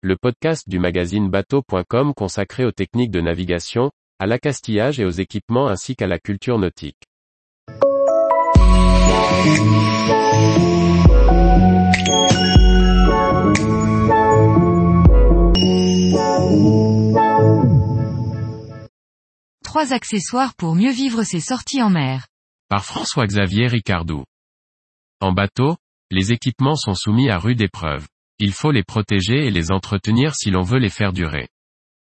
le podcast du magazine bateau.com consacré aux techniques de navigation, à l'accastillage et aux équipements ainsi qu'à la culture nautique. Trois accessoires pour mieux vivre ses sorties en mer. Par François-Xavier Ricardou. En bateau, les équipements sont soumis à rude épreuve. Il faut les protéger et les entretenir si l'on veut les faire durer.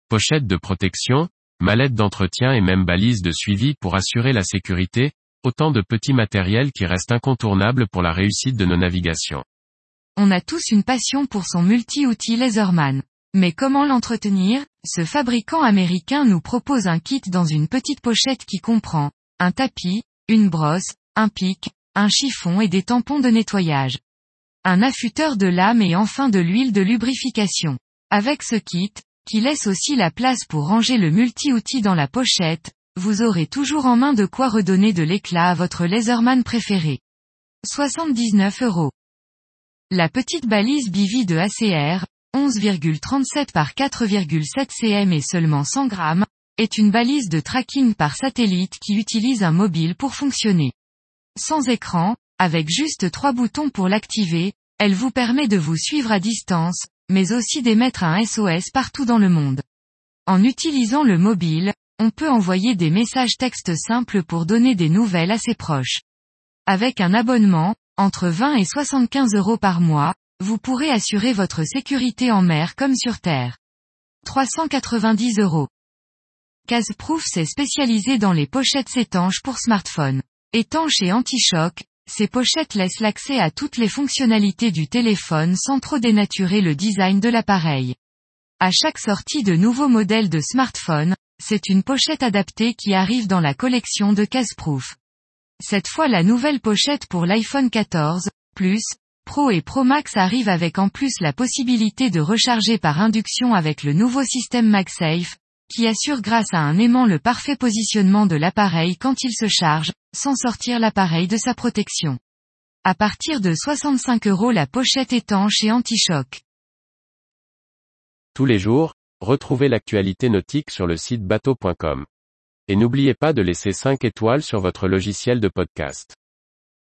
Pochette de protection, mallette d'entretien et même balise de suivi pour assurer la sécurité, autant de petits matériels qui restent incontournables pour la réussite de nos navigations. On a tous une passion pour son multi-outil Laserman. Mais comment l'entretenir? Ce fabricant américain nous propose un kit dans une petite pochette qui comprend un tapis, une brosse, un pic, un chiffon et des tampons de nettoyage. Un affûteur de lame et enfin de l'huile de lubrification. Avec ce kit, qui laisse aussi la place pour ranger le multi-outil dans la pochette, vous aurez toujours en main de quoi redonner de l'éclat à votre laserman préféré. 79 euros. La petite balise Bivi de ACR, 11,37 par 4,7 cm et seulement 100 grammes, est une balise de tracking par satellite qui utilise un mobile pour fonctionner. Sans écran, avec juste trois boutons pour l'activer, elle vous permet de vous suivre à distance, mais aussi d'émettre un SOS partout dans le monde. En utilisant le mobile, on peut envoyer des messages textes simples pour donner des nouvelles à ses proches. Avec un abonnement, entre 20 et 75 euros par mois, vous pourrez assurer votre sécurité en mer comme sur terre. 390 euros. Caseproof s'est spécialisé dans les pochettes étanches pour smartphone. Étanches et anti-choc, ces pochettes laissent l'accès à toutes les fonctionnalités du téléphone sans trop dénaturer le design de l'appareil. À chaque sortie de nouveaux modèles de smartphone, c'est une pochette adaptée qui arrive dans la collection de Caseproof. Cette fois la nouvelle pochette pour l'iPhone 14, Plus, Pro et Pro Max arrive avec en plus la possibilité de recharger par induction avec le nouveau système MagSafe, qui assure grâce à un aimant le parfait positionnement de l'appareil quand il se charge, sans sortir l'appareil de sa protection. À partir de 65 euros la pochette étanche et anti-choc. Tous les jours, retrouvez l'actualité nautique sur le site bateau.com. Et n'oubliez pas de laisser 5 étoiles sur votre logiciel de podcast.